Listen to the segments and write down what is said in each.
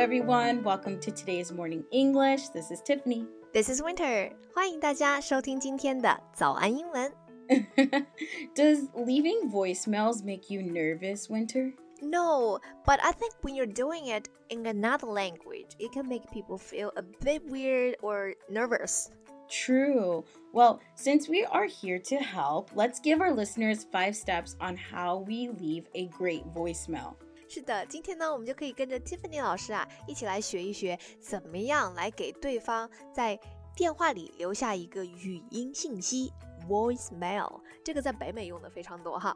everyone. Welcome to today's morning English. This is Tiffany. This is Winter. 欢迎大家收听今天的早安英文。Does leaving voicemails make you nervous, Winter? No, but I think when you're doing it in another language, it can make people feel a bit weird or nervous. True. Well, since we are here to help, let's give our listeners five steps on how we leave a great voicemail. 是的，今天呢，我们就可以跟着 Tiffany 老师啊，一起来学一学，怎么样来给对方在电话里留下一个语音信息 （voicemail）。这个在北美用的非常多哈。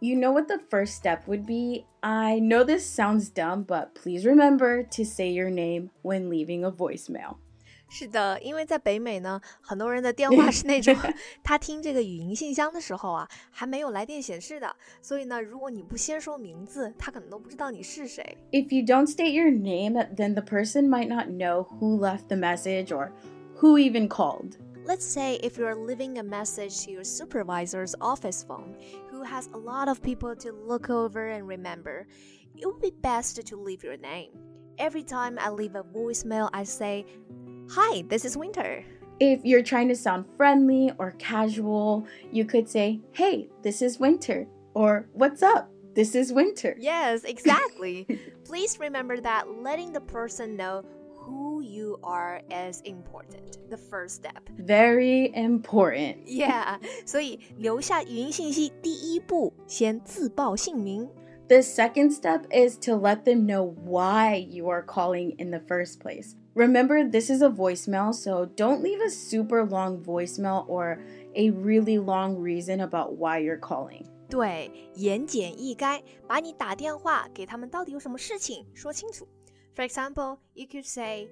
You know what the first step would be? I know this sounds dumb, but please remember to say your name when leaving a voicemail. 是的，因为在北美呢，很多人的电话是那种他听这个语音信箱的时候啊，还没有来电显示的，所以呢，如果你不先说名字，他可能都不知道你是谁。If you don't state your name, then the person might not know who left the message or who even called. Let's say if you're leaving a message to your supervisor's office phone, who has a lot of people to look over and remember, it would be best to leave your name. Every time I leave a voicemail, I say, Hi, this is Winter. If you're trying to sound friendly or casual, you could say, Hey, this is Winter. Or, What's up? This is Winter. Yes, exactly. Please remember that letting the person know who you are is important. The first step. Very important. Yeah. 所以留下语音信息第一步，先自报姓名。 The second step is to let them know why you are calling in the first place. Remember, this is a voicemail, so don't leave a super long voicemail or a really long reason about why you're calling. 对，言简意赅，把你打电话给他们到底有什么事情说清楚。 For example, you could say,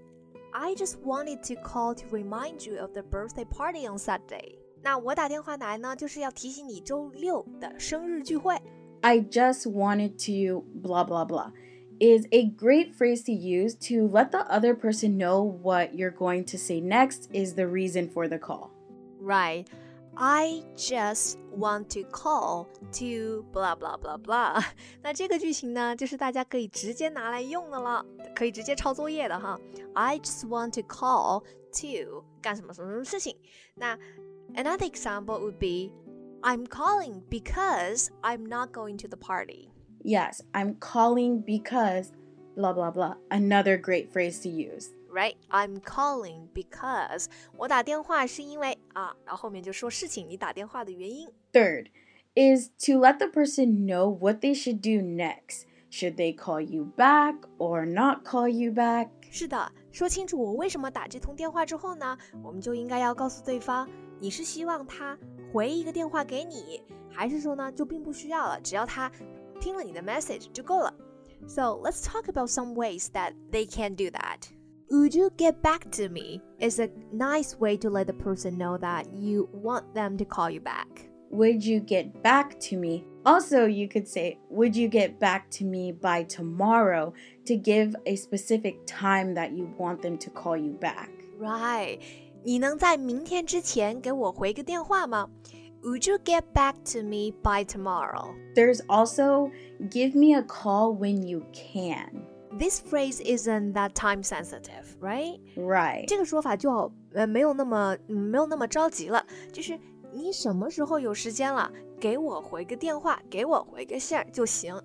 "I just wanted to call to remind you of the birthday party on Saturday." 那我打电话来呢，就是要提醒你周六的生日聚会。 I just wanted to blah blah blah is a great phrase to use to let the other person know what you're going to say next is the reason for the call. Right. I just want to call to blah blah blah blah。那这个句型呢，就是大家可以直接拿来用的了，可以直接抄作业的哈。I just want to call to 干什么什么什么事情。那 another example would be I'm calling because I'm not going to the party. Yes, I'm calling because blah blah blah. Another great phrase to use. Right, I'm calling because 我打电话是因为啊，然后后面就说事情，你打电话的原因。 Third is to let the person know what they should do next. Should they call you back or not call you back? 是的，说清楚我为什么打这通电话之后呢，我们就应该要告诉对方，你是希望他回一个电话给你，还是说呢就并不需要了，只要他听了你的 message 就够了。So let's talk about some ways that they can do that. Would you get back to me? Is a nice way to let the person know that you want them to call you back. Would you get back to me? Also, you could say, Would you get back to me by tomorrow to give a specific time that you want them to call you back? Right. 你能在明天之前给我回个电话吗？Would you get back to me by tomorrow? There's also, Give me a call when you can. This phrase isn't that time sensitive, right? Right. 这个说法就呃没有那么嗯没有那么着急了，就是你什么时候有时间了，给我回个电话，给我回个信儿就行。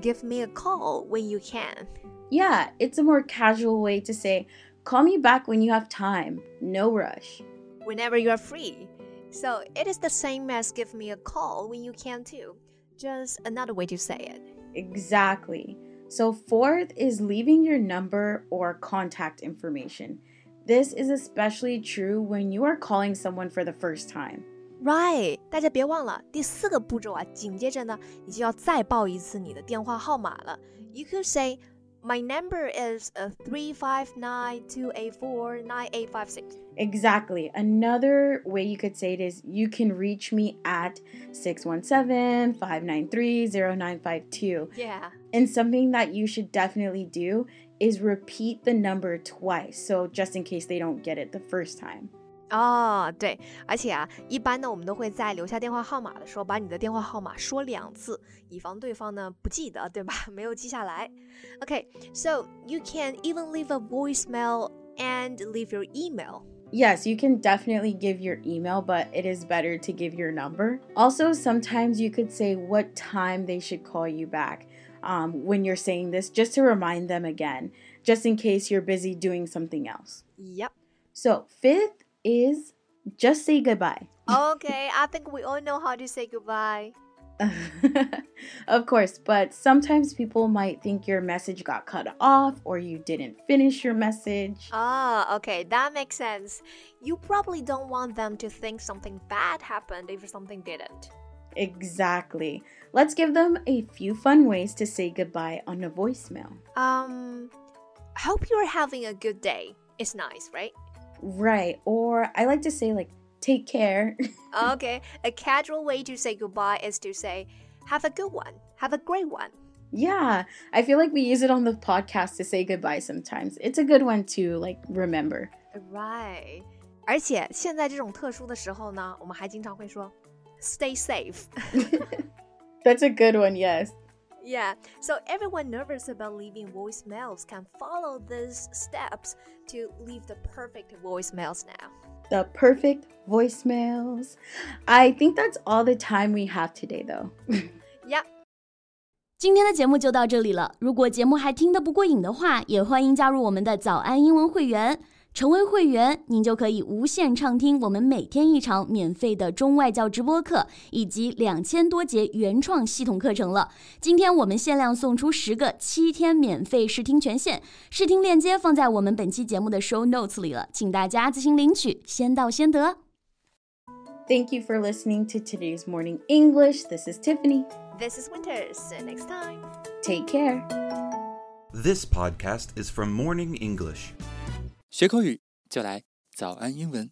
Give me a call when you can. Yeah, it's a more casual way to say, Call me back when you have time. No rush. whenever you are free. So it is the same as give me a call when you can too. Just another way to say it. Exactly. So, fourth is leaving your number or contact information. This is especially true when you are calling someone for the first time. Right，大家别忘了第四个步骤啊，紧接着呢，你就要再报一次你的电话号码了。You could say, my number is uh, 359-284-9856. Exactly. Another way you could say it is you can reach me at 617-593-0952. Yeah. And something that you should definitely do is repeat the number twice. So just in case they don't get it the first time. 哦，对，而且啊，一般呢，我们都会在留下电话号码的时候，把你的电话号码说两次，以防对方呢不记得，对吧？没有记下来。Okay，so you can even leave a voicemail and leave your email. Yes, you can definitely give your email, but it is better to give your number. Also, sometimes you could say what time they should call you back um, when you're saying this, just to remind them again, just in case you're busy doing something else. Yep. So, fifth is just say goodbye. Okay, I think we all know how to say goodbye. of course, but sometimes people might think your message got cut off or you didn't finish your message. Ah, okay, that makes sense. You probably don't want them to think something bad happened if something didn't. Exactly. Let's give them a few fun ways to say goodbye on a voicemail. Um, hope you're having a good day. It's nice, right? Right. Or I like to say, like, take care. okay, a casual way to say goodbye is to say, have a good one, have a great one. Yeah, I feel like we use it on the podcast to say goodbye sometimes. It's a good one to like remember. Right. 而且现在这种特殊的时候呢，我们还经常会说 stay safe. That's a good one, yes. Yeah, so everyone nervous about leaving voicemails can follow these steps to leave the perfect voicemails now. The perfect voicemails. I think that's all the time we have today, though. yeah. 今天的节目就到这里了。如果节目还听得不过瘾的话，也欢迎加入我们的早安英文会员。 成为会员，您就可以无限畅听我们每天一场免费的中外教直播课，以及两千多节原创系统课程了。今天我们限量送出十个七天免费试听权限，试听链接放在我们本期节目的 show notes 里了，请大家自行领取，先到先得。Thank you for listening to today's morning English. This is Tiffany. This is Winter. See you next time. Take care. This podcast is from Morning English. 学口语就来早安英文。